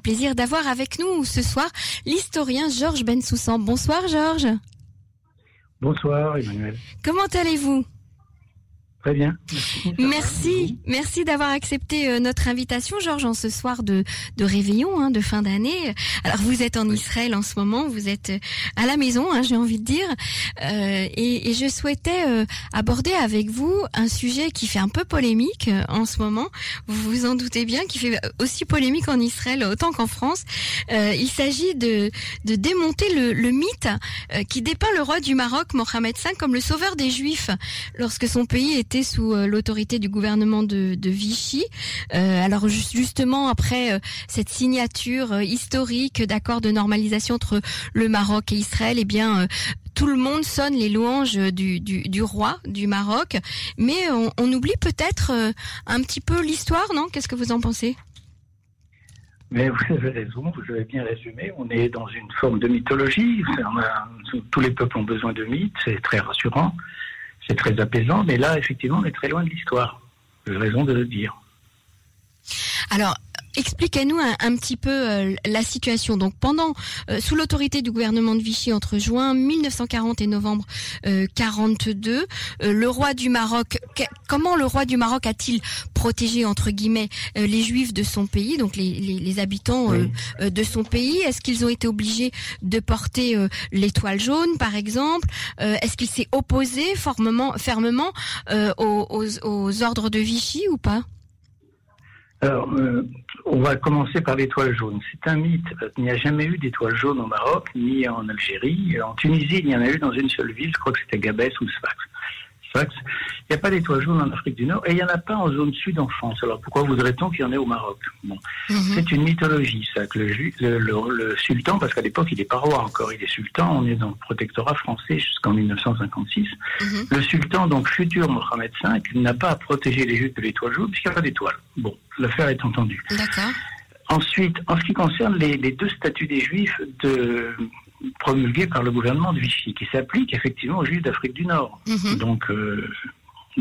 le plaisir d'avoir avec nous ce soir l'historien Georges Bensoussan. Bonsoir Georges. Bonsoir Emmanuel. Comment allez-vous? Très bien. Merci, merci, d'avoir accepté euh, notre invitation, Georges, en ce soir de, de réveillon, hein, de fin d'année. Alors vous êtes en Israël en ce moment, vous êtes euh, à la maison, hein, j'ai envie de dire, euh, et, et, je souhaitais euh, aborder avec vous un sujet qui fait un peu polémique euh, en ce moment. Vous vous en doutez bien, qui fait aussi polémique en Israël autant qu'en France. il s'agit de, de démonter le, le mythe qui dépeint le roi du Maroc, Mohamed V, comme le sauveur des Juifs lorsque son pays est sous euh, l'autorité du gouvernement de, Vichy. Euh, alors justement après euh, cette signature historique d'accord de normalisation entre le Maroc et Israël, eh bien tout le monde sonne les louanges du, roi du Maroc, mais on, oublie peut-être un petit peu l'histoire, non? Qu'est-ce que vous en pensez? Mais vous avez raison, vous avez bien résumé. On est dans une forme de mythologie. Tous les peuples ont besoin de mythes, c'est très rassurant c'est très apaisant, mais là, effectivement, on est très loin de l'histoire. J'ai raison de le dire. Alors, Expliquez-nous un, un, petit peu euh, la situation. Donc pendant, euh, sous l'autorité du gouvernement de Vichy entre juin 1940 et novembre euh, 42, euh, le roi du Maroc, comment le roi du Maroc a-t-il protégé entre guillemets euh, les Juifs de son pays, donc les, les, les habitants oui. de son pays? Est-ce qu'ils ont été obligés de porter l'étoile jaune, par exemple? Est-ce qu'il s'est opposé fermement, fermement aux, aux, aux ordres de Vichy ou pas? Alors, euh, on va commencer par l'étoile jaune. C'est un mythe. Il n'y a jamais eu d'étoile jaune au Maroc, ni en Algérie. En Tunisie, il y en a eu dans une seule ville, je crois que c'était Gabès ou Sfax. Sfax. Il n'y a pas d'étoile jaune en Afrique du Nord et il n'y en a pas en zone sud en France. Alors pourquoi voudrait-on qu'il y en ait au Maroc? Bon. Mm -hmm. C'est une mythologie, ça, que le, le, le, le sultan, parce qu'à l'époque, il n'est pas roi encore, il est sultan, on est dans le protectorat français jusqu'en 1956. Mm -hmm. Le sultan, donc futur Mohamed V, n'a pas à protéger les juifs de l'étoile jaune puisqu'il n'y a pas d'étoile. Bon, l'affaire est entendue. D'accord. Ensuite, en ce qui concerne les, les deux statuts des juifs de, promulgués par le gouvernement de Vichy, qui s'appliquent effectivement aux juifs d'Afrique du Nord, -hmm. donc euh,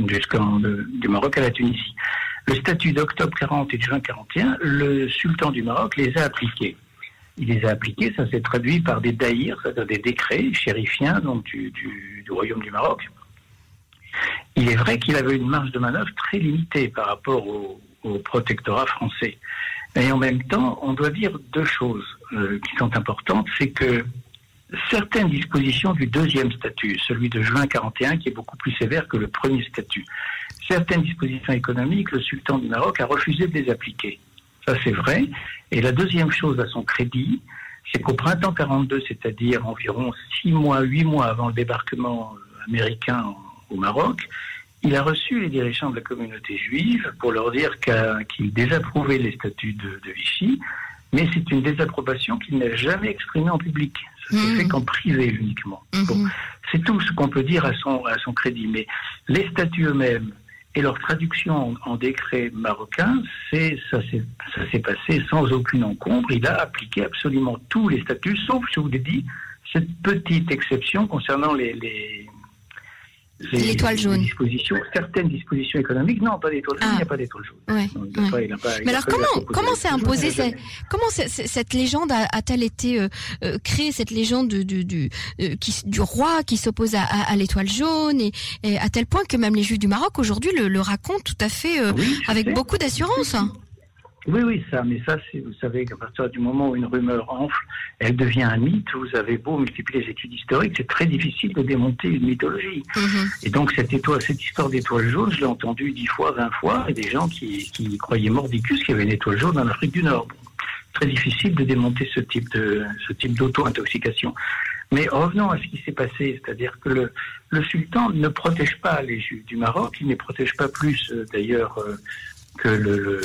jusqu'en du Maroc à la Tunisie. Le statut d'octobre 40 et de juin 41, le sultan du Maroc les a appliqués. Il les a appliqués, ça s'est traduit par des daïrs, c'est-à-dire des décrets chérifiens donc du, du, du Royaume du Maroc. Il est vrai qu'il avait une marge de manœuvre très limitée par rapport au, au protectorat français. Et en même temps, on doit dire deux choses euh, qui sont importantes. C'est que certaines dispositions du deuxième statut, celui de juin 41, qui est beaucoup plus sévère que le premier statut, certaines dispositions économiques, le sultan du Maroc a refusé de les appliquer. Ça, c'est vrai. Et la deuxième chose à son crédit, c'est qu'au printemps 42, c'est-à-dire environ six mois, huit mois avant le débarquement américain au Maroc, il a reçu les dirigeants de la communauté juive pour leur dire qu'il qu désapprouvait les statuts de Vichy, mais c'est une désapprobation qu'il n'a jamais exprimée en public. Ça s'est mmh. fait qu'en privé uniquement. Mmh. Bon, c'est tout ce qu'on peut dire à son, à son crédit. Mais les statuts eux-mêmes et leur traduction en, en décret marocain, c'est ça s'est passé sans aucune encombre. Il a appliqué absolument tous les statuts, sauf, je vous l'ai dit, cette petite exception concernant les, les l'étoile jaune. Dispositions, certaines dispositions économiques, non, pas d'étoile jaune, ah. il n'y a pas d'étoile jaune. Ouais, ouais. Pas, il a pas, Mais alors comment comment s'est imposé cette, comment cette légende a-t-elle été euh, euh, créée cette légende du du, du, euh, qui, du roi qui s'oppose à, à, à l'étoile jaune et, et, à tel point que même les Juifs du Maroc aujourd'hui le, le, racontent tout à fait oui, avec sais. beaucoup d'assurance. Oui, oui, ça, mais ça, vous savez qu'à partir du moment où une rumeur enfle, elle devient un mythe. Vous avez beau multiplier les études historiques, c'est très difficile de démonter une mythologie. Mm -hmm. Et donc, cette, étoile, cette histoire d'étoile jaune, je l'ai entendue dix fois, vingt fois, et des gens qui, qui croyaient mordicus qu'il y avait une étoile jaune en Afrique du Nord. Très difficile de démonter ce type de, ce type d'auto-intoxication. Mais revenons à ce qui s'est passé, c'est-à-dire que le, le, sultan ne protège pas les Juifs du Maroc, il ne les protège pas plus, euh, d'ailleurs, euh, que le, le,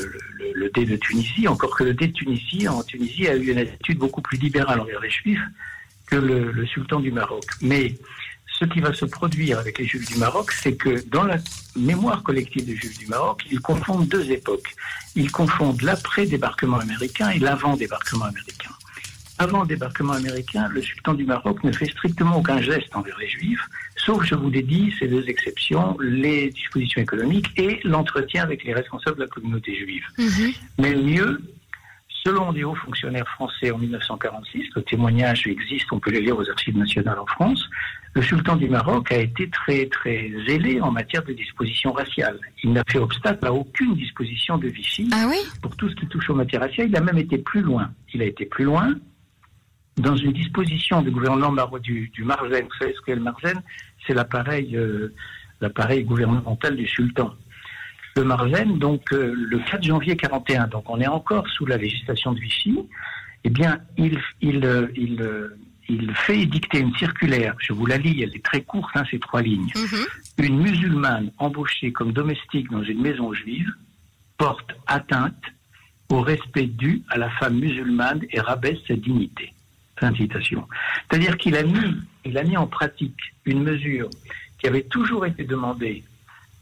le, dé de Tunisie, encore que le dé de Tunisie, en Tunisie, a eu une attitude beaucoup plus libérale envers les juifs que le, sultan du Maroc. Mais ce qui va se produire avec les juifs du Maroc, c'est que dans la mémoire collective des juifs du Maroc, ils confondent deux époques. Ils confondent l'après-débarquement américain et l'avant-débarquement américain. Avant le débarquement américain, le sultan du Maroc ne fait strictement aucun geste envers les juifs, sauf, je vous l'ai dit, ces deux exceptions, les dispositions économiques et l'entretien avec les responsables de la communauté juive. -hmm. Mais le mieux, Selon des hauts fonctionnaires français en 1946, le témoignage existe, on peut les lire aux archives nationales en France, le sultan du Maroc a été très très zélé en matière de dispositions raciales. Il n'a fait obstacle à aucune disposition de Vichy ah oui? pour tout ce qui touche aux matières raciales. Il a même été plus loin. Il a été plus loin dans une disposition du gouvernement du, du Marzen. Vous savez ce qu'est le Marzen C'est l'appareil euh, l'appareil gouvernemental du sultan le Marzen, donc euh, le 4 janvier 41, donc on est encore sous la législation de Vichy, eh bien, il, il, euh, il, euh, il fait dicter une circulaire, je vous la lis, elle est très courte, hein, ces trois lignes. Mhm. Une musulmane embauchée comme domestique dans une maison juive porte atteinte au respect dû à la femme musulmane et rabaisse sa dignité. Citation. C'est-à-dire qu'il a mis, il a mis en pratique une mesure qui avait toujours été demandée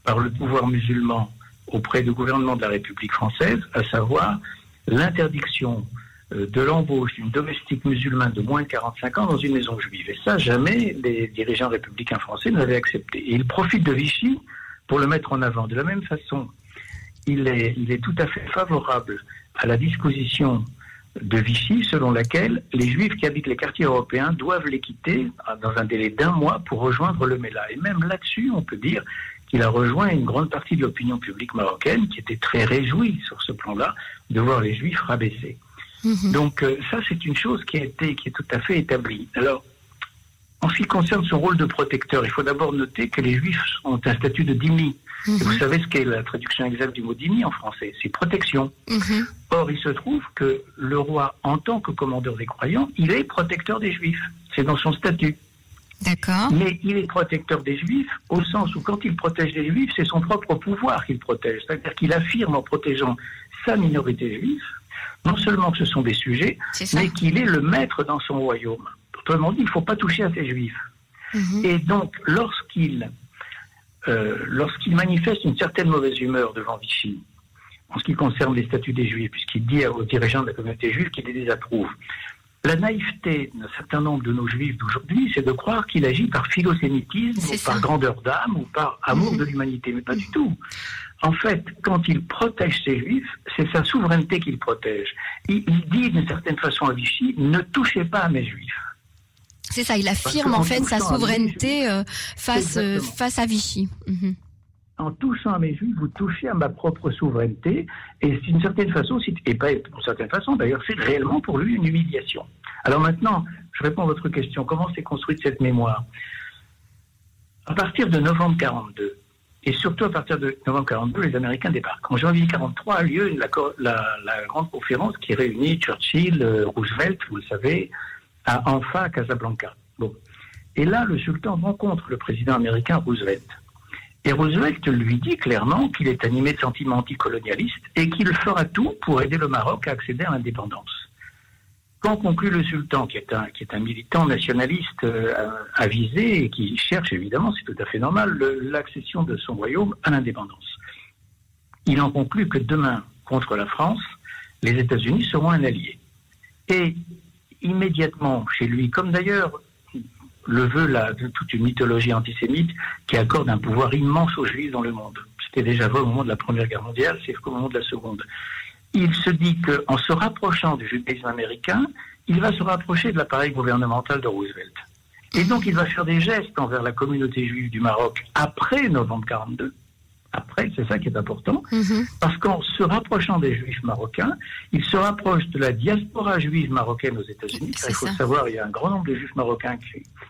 par le pouvoir musulman auprès du gouvernement de la République française, à savoir l'interdiction euh, de l'embauche d'une domestique musulmane de moins de 45 ans dans une maison juive. Et ça, jamais les dirigeants républicains français n'avaient accepté. Et ils profitent de Vichy pour le mettre en avant. De la même façon, il est, il est tout à fait favorable à la disposition de Vichy selon laquelle les juifs qui habitent les quartiers européens doivent les quitter dans un délai d'un mois pour rejoindre le MELA. Et même là-dessus, on peut dire il a rejoint une grande partie de l'opinion publique marocaine qui était très réjouie sur ce plan-là de voir les juifs rabaissés. Mhm. Donc euh, ça, c'est une chose qui a été, qui est tout à fait établie. Alors, en ce qui concerne son rôle de protecteur, il faut d'abord noter que les juifs ont un statut de dhimmi. Mhm. Vous savez ce qu'est la traduction exacte du mot dhimmi en français? C'est protection. Mhm. Or, il se trouve que le roi, en tant que commandeur des croyants, il est protecteur des juifs. C'est dans son statut. D'accord. Mais il est protecteur des juifs au sens où quand il protège les juifs, c'est son propre pouvoir qu'il protège. C'est-à-dire qu'il affirme en protégeant sa minorité juive, non seulement que ce sont des sujets, mais qu'il est le maître dans son royaume. Autrement dit, il ne faut pas toucher à ces juifs. Mhm. Et donc, lorsqu'il euh, lorsqu'il manifeste une certaine mauvaise humeur devant Vichy, en ce qui concerne les statuts des juifs, puisqu'il dit aux dirigeants de la communauté juive qu'il les désapprouve, la naïveté d'un certain nombre de nos juifs d'aujourd'hui, c'est de croire qu'il agit par philosémitisme, ou par grandeur d'âme, ou par amour mhm. de l'humanité, mais pas du tout. En fait, quand il protège ses juifs, c'est sa souveraineté qu'il protège. Il, dit d'une certaine façon à Vichy, ne touchez pas à mes juifs. C'est ça, il affirme en fait sa souveraineté euh, face, euh, face à Vichy. Mhm en touchant à mes juifs, vous touchez à ma propre souveraineté, et d'une certaine façon, et pas d'une certaine façon, d'ailleurs, c'est réellement pour lui une humiliation. Alors maintenant, je réponds à votre question. Comment s'est construite cette mémoire? À partir de novembre 42, et surtout à partir de novembre 42, les Américains débarquent. En janvier 43 a lieu la, grande conférence qui réunit Churchill, euh, Roosevelt, vous le savez, à Anfa, Casablanca. Et là, le sultan rencontre le président américain Roosevelt. Et Roosevelt lui dit clairement qu'il est animé de sentiments anticolonialistes et qu'il fera tout pour aider le Maroc à accéder à l'indépendance. Quand conclut le sultan, qui est un, qui est un militant nationaliste euh, avisé et qui cherche évidemment, c'est tout à fait normal, l'accession de son royaume à l'indépendance. Il en conclut que demain, contre la France, les États-Unis seront un allié. Et immédiatement chez lui, comme d'ailleurs le veut la, toute une mythologie antisémite qui accorde un pouvoir immense aux juifs dans le monde. C'était déjà vrai au moment de la Première Guerre mondiale, c'est au moment de la Seconde. Il se dit qu'en se rapprochant du judaïsme américain, il va se rapprocher de l'appareil gouvernemental de Roosevelt. Et donc il va faire des gestes envers la communauté juive du Maroc après novembre 42 après, c'est ça qui est important, mhm. parce qu'en se rapprochant des juifs marocains, il se rapproche de la diaspora juive marocaine aux États-Unis. Il faut savoir, il y a un grand nombre de juifs marocains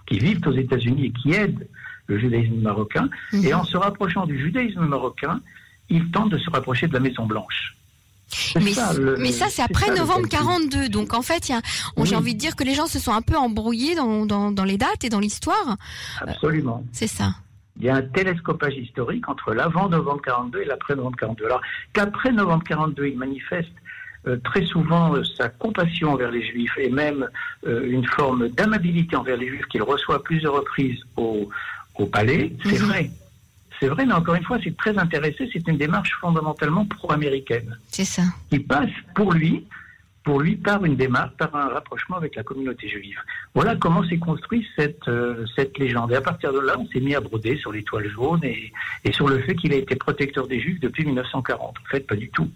qui, vivent aux États-Unis et qui aident le judaïsme marocain. Mhm. Et en se rapprochant du judaïsme marocain, il tente de se rapprocher de la Maison Blanche. Mais ça, mais ça c'est après novembre 42. Donc en fait, j'ai envie de dire que les gens se sont un peu embrouillés dans, dans les dates et dans l'histoire. Absolument. C'est ça il y a un télescopage historique entre l'avant novembre 42 et l'après novembre 42. Alors qu'après novembre 42, il manifeste euh, très souvent euh, sa compassion envers les juifs et même euh, une forme d'amabilité envers les juifs qu'il reçoit à plusieurs reprises au, au palais, c'est mhm. vrai. C'est vrai, mais encore une fois, c'est très intéressé. C'est une démarche fondamentalement pro-américaine. C'est ça. Qui passe pour lui pour lui par une démarche, par un rapprochement avec la communauté juive. Voilà comment s'est construite cette, euh, cette légende. Et à partir de là, on s'est mis à broder sur l'étoile jaune et, et, sur le fait qu'il a été protecteur des juifs depuis 1940. En fait, pas du tout.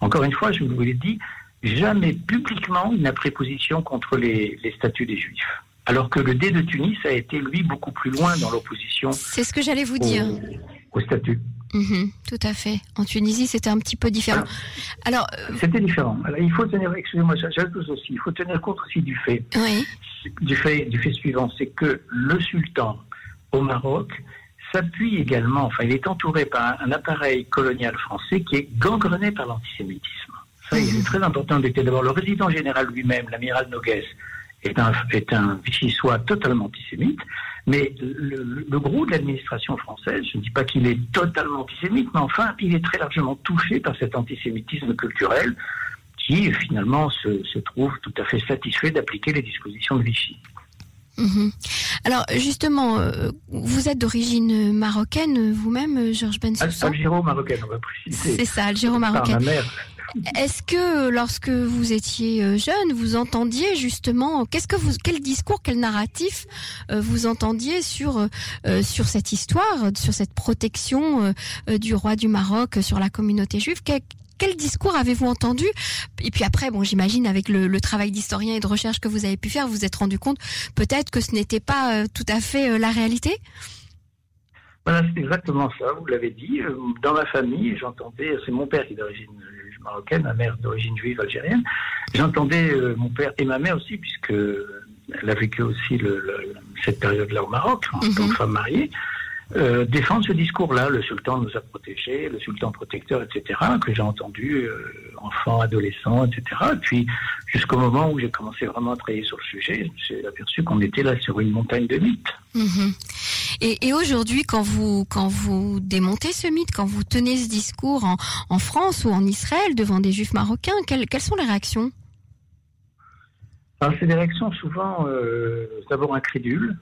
Encore une fois, je vous l'ai dit, jamais publiquement il n'a pris position contre les, statuts des Juifs. Alors que le dé de Tunis a été, lui, beaucoup plus loin dans l'opposition. C'est ce que j'allais vous dire. Au, statut. Mhm, tout à fait. En Tunisie, c'était un petit peu différent. Alors, euh, c'était différent. Alors, il faut tenir, excusez-moi, j'ajoute aussi, il faut tenir compte aussi du fait, oui. du fait, du fait suivant, c'est que le sultan au Maroc s'appuie également, enfin, il est entouré par un appareil colonial français qui est gangrené par l'antisémitisme. Ça, il est très important d'écouter. D'abord, le résident général lui-même, l'amiral Noguès, est un, est un vichy-soit totalement antisémite, mais le, le gros de l'administration française, je ne dis pas qu'il est totalement antisémite, mais enfin, il est très largement touché par cet antisémitisme culturel qui, finalement, se, se trouve tout à fait satisfait d'appliquer les dispositions de Vichy. Mhm. Alors justement, euh, vous êtes d'origine marocaine vous-même, Georges Bensoussan Algéro-marocaine, on va préciser. C'est ça, algéro-marocaine. Est-ce que lorsque vous étiez euh, jeune, vous entendiez justement qu'est-ce que vous quel discours, quel narratif euh, vous entendiez sur sur cette histoire, sur cette protection du roi du Maroc sur la communauté juive? Quel discours avez-vous entendu? Et puis après, bon, j'imagine avec le, travail d'historien et de recherche que vous avez pu faire, vous vous êtes rendu compte peut-être que ce n'était pas euh, tout à fait euh, la réalité? C'est exactement ça, vous l'avez dit. Euh, dans ma famille, j'entendais, c'est mon père qui est d'origine marocaine, ma mère d'origine juive algérienne. J'entendais mon père et ma mère aussi, puisque elle a vécu aussi cette période-là au Maroc, en tant que mhm. femme mariée. Euh, défendre ce discours-là. Le sultan nous a protégés, le sultan protecteur, etc., que j'ai entendu euh, enfant, adolescent, etc. Et puis, jusqu'au moment où j'ai commencé vraiment à travailler sur le sujet, j'ai aperçu qu'on était là sur une montagne de mythes. Mhm. Et, et aujourd'hui, quand vous, quand vous démontez ce mythe, quand vous tenez ce discours en, en France ou en Israël devant des juifs marocains, quelles, quelles sont les réactions? C'est des réactions souvent euh, d'abord incrédules,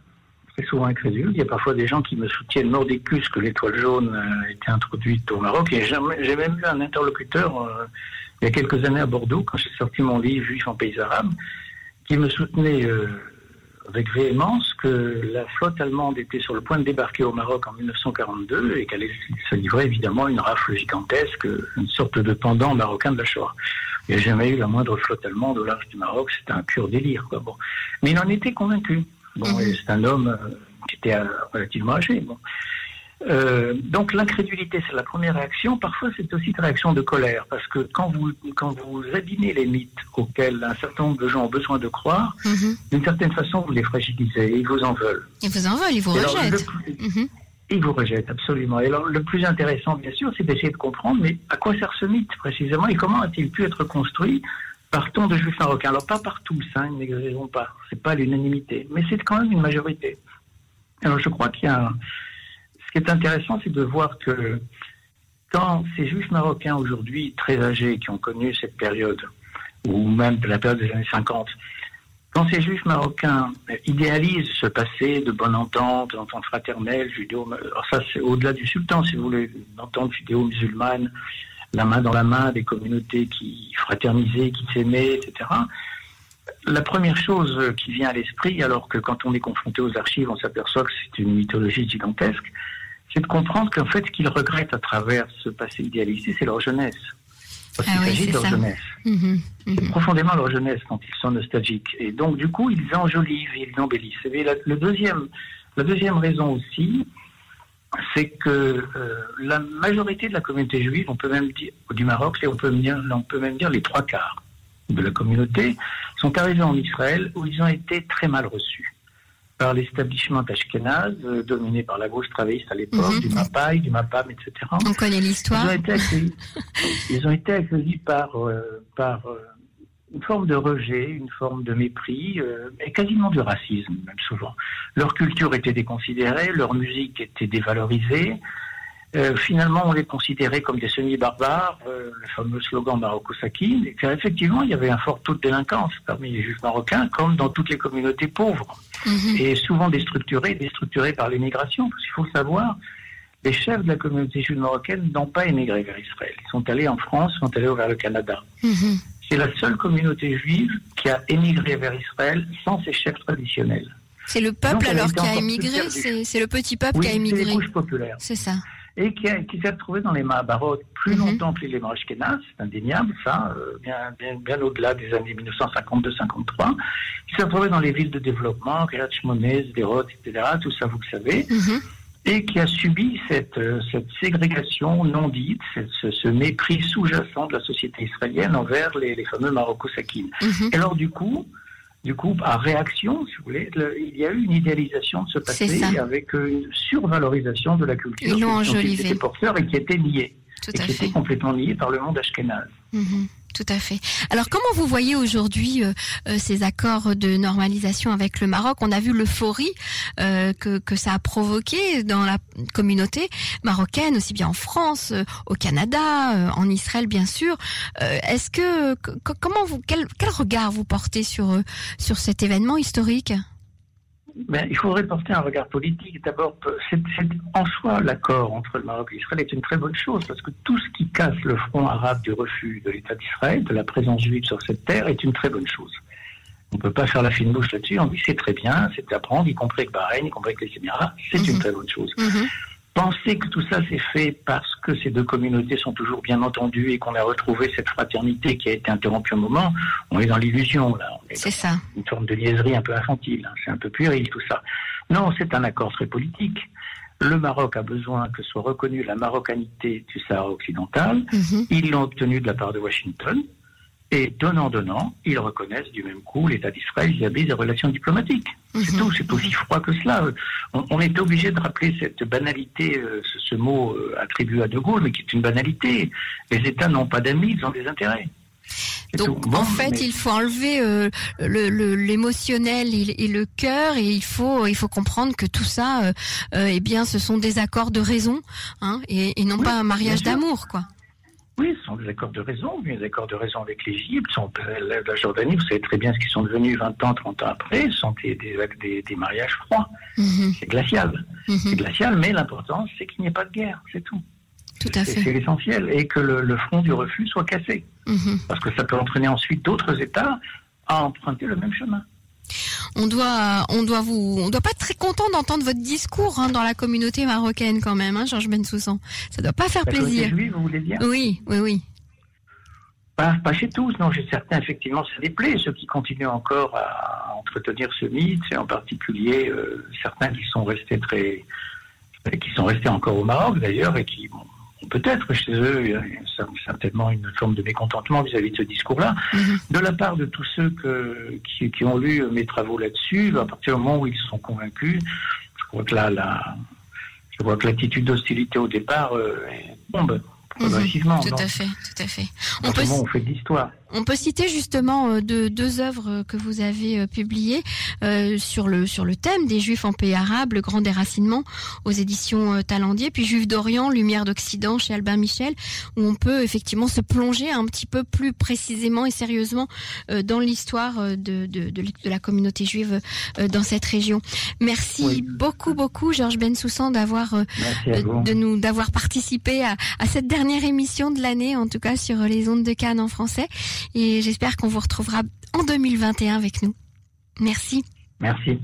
souvent incrédule. Il y a parfois des gens qui me soutiennent mordicus que l'étoile jaune a été introduite au Maroc. Et j'ai même eu un interlocuteur euh, il y a quelques années à Bordeaux, quand j'ai sorti mon livre Juif en pays arabes, qui me soutenait euh, avec véhémence que la flotte allemande était sur le point de débarquer au Maroc en 1942 et qu'elle se livrait évidemment une rafle gigantesque, une sorte de pendant marocain de la Shoah. Il n'y a jamais eu la moindre flotte allemande au large du Maroc, c'était un pur délire. Quoi. Bon. Mais il en était convaincu. Bon, mhm. c'est un homme euh, qui était euh, relativement âgé. Bon. Euh, donc l'incrédulité, c'est la première réaction. Parfois, c'est aussi une réaction de colère, parce que quand vous quand vous abîmez les mythes auxquels un certain nombre de gens ont besoin de croire, mhm. d'une certaine façon, vous les fragilisez. Ils vous en veulent. Ils vous en veulent, ils vous rejettent. Mhm. Ils vous rejettent absolument. Et alors, le plus intéressant, bien sûr, c'est d'essayer de comprendre, mais à quoi sert ce mythe précisément et comment a-t-il pu être construit Partons de juifs marocains? Alors pas par tous, hein, n'exagérons pas, c'est pas l'unanimité, mais c'est quand même une majorité. Alors je crois qu'il y a, ce qui est intéressant, c'est de voir que quand ces juifs marocains aujourd'hui très âgés qui ont connu cette période, ou même la période des années 50, quand ces juifs marocains idéalisent ce passé de bonne entente, entente fraternelle, judéo, alors ça c'est au-delà du sultan, si vous voulez, une entente judéo-musulmane, la main dans la main des communautés qui fraternisaient, qui s'aimaient, etc. La première chose qui vient à l'esprit, alors que quand on est confronté aux archives, on s'aperçoit que c'est une mythologie gigantesque, c'est de comprendre qu'en fait, ce qu'ils regrettent à travers ce passé idéalisé, c'est leur jeunesse. Parce ah s'agit de leur jeunesse. Mhm, mhm. profondément leur jeunesse quand ils sont nostalgiques. Et donc, du coup, ils enjolivent, ils embellissent. Et la, le deuxième, la deuxième raison aussi, c'est que euh, la majorité de la communauté juive, on peut même dire, du Maroc, on peut, même on peut même dire les trois quarts de la communauté, sont arrivés en Israël où ils ont été très mal reçus par l'établissement ashkénaze, euh, dominé par la gauche travailliste à l'époque, mhm. du MAPAI, du MAPAM, etc. On connaît l'histoire. Ils ont été accueillis, ils ont été accueillis par, euh, par une forme de rejet, une forme de mépris, euh, et quasiment du racisme, même souvent. Leur culture était déconsidérée, leur musique était dévalorisée. Euh, finalement, on les considérait comme des semi-barbares, euh, le fameux slogan Marokko-Sakin, et qu'effectivement, il y avait un fort taux de délinquance parmi les juifs marocains, comme dans toutes les communautés pauvres, mhm. et souvent déstructurées, déstructurées par l'immigration, parce qu'il faut le savoir, les chefs de la communauté juive marocaine n'ont pas émigré vers Israël. Ils sont allés en France, ils sont allés vers le Canada. Mhm c'est la seule communauté juive qui a émigré vers Israël sans ses chefs traditionnels. C'est le peuple alors qui a émigré C'est le petit peuple qui a émigré. C'est ça. Et qui, s'est retrouvé dans les Mahabharot plus mhm. longtemps que les Ashkenaz, c'est indéniable, ça, euh, bien, bien, bien au-delà des années 1952-53. Il s'est retrouvé dans les villes de développement, Kiryat Shmoneh, Sderot, etc., tout ça vous le savez. Mhm. Et qui a subi cette, euh, cette ségrégation non dite, ce, ce, mépris sous-jacent de la société israélienne envers les, les fameux Marocco-Sakines. Mhm. Et alors, du coup, du coup, par réaction, si vous voulez, il y a eu une idéalisation de ce passé avec une survalorisation de la culture qui était porteur et qui était liée. et qui était complètement liée par le monde ashkénaze. Mhm. Tout à fait. Alors comment vous voyez aujourd'hui euh, euh, ces accords de normalisation avec le Maroc? On a vu l'euphorie euh, que, que ça a provoqué dans la communauté marocaine, aussi bien en France, au Canada, en Israël bien sûr. Est-ce que comment vous quel, quel regard vous portez sur sur cet événement historique? Ben, il faudrait porter un regard politique. D'abord, en soi, l'accord entre le Maroc et Israël est une très bonne chose parce que tout ce qui casse le front arabe du refus de l'État d'Israël, de la présence juive sur cette terre, est une très bonne chose. On ne peut pas faire la fine bouche là-dessus. On dit c'est très bien, c'est à prendre, y compris avec Bahreïn, y compris avec les Émirats. C'est une mhm. très bonne chose. Mhm. Penser que tout ça s'est fait parce que ces deux communautés sont toujours bien entendues et qu'on a retrouvé cette fraternité qui a été interrompue un moment, on est dans l'illusion là. C'est ça. Une forme de niaiserie un peu infantile. Hein. C'est un peu puéril tout ça. Non, c'est un accord très politique. Le Maroc a besoin que soit reconnue la marocanité du Sahara occidental. Mhm. Ils l'ont obtenu de la part de Washington. Et donnant-donnant, ils reconnaissent du même coup l'État d'Israël vis-à-vis des relations diplomatiques. C'est mhm. tout, c'est aussi froid que cela. On, est obligé de rappeler cette banalité, euh, ce, mot euh, attribué à De Gaulle, mais qui est une banalité. Les États n'ont pas d'amis, ils ont des intérêts. Donc en fait, il faut enlever euh, l'émotionnel et, le cœur, et il faut il faut comprendre que tout ça, eh bien, ce sont des accords de raison, hein, et, non pas un mariage d'amour, quoi. Oui, ce sont des accords de raison, des accords de raison avec l'Égypte, la Jordanie, vous savez très bien ce qu'ils sont devenus 20 ans, 30 ans après, ce sont des, des, des, mariages froids. Mhm. C'est glacial. Mhm. C'est glacial, mais l'important, c'est qu'il n'y ait pas de guerre, c'est tout. C'est l'essentiel, et que le, front du refus soit cassé. Mhm. Parce que ça peut entraîner ensuite d'autres États à emprunter le même chemin on doit, on doit vous, on doit pas être très content d'entendre votre discours hein, dans la communauté marocaine quand même, hein, Georges Bensoussan. Ça doit pas faire plaisir. vous voulez dire? Oui, oui, oui. Pas, pas chez tous, non. J'ai certains, effectivement, ça déplaît. Ceux qui continuent encore à entretenir ce mythe, et en particulier euh, certains qui sont restés très, qui sont restés encore au Maroc d'ailleurs, et qui, peut-être chez eux, il y a certainement une forme de mécontentement vis-à-vis de ce discours-là. Mhm. De la part de tous ceux qui, ont lu mes travaux là-dessus, à partir du moment où ils sont convaincus, je crois que là, la, je vois que l'attitude d'hostilité au départ euh, tombe progressivement. Mhm. tout à fait, tout à fait. On, peut, on fait de l'histoire. On peut citer justement euh, de, deux œuvres que vous avez euh, publiées euh, sur le sur le thème des Juifs en pays arabe, le grand déracinement aux éditions Talendier, puis Juifs d'Orient, Lumière d'Occident chez Albin Michel, où on peut effectivement se plonger un petit peu plus précisément et sérieusement dans l'histoire de, de, de, la communauté juive dans cette région. Merci beaucoup beaucoup Georges Bensoussan d'avoir de nous d'avoir participé à, à cette dernière émission de l'année, en tout cas sur les ondes de Cannes en français et j'espère qu'on vous retrouvera en 2021 avec nous. Merci. Merci.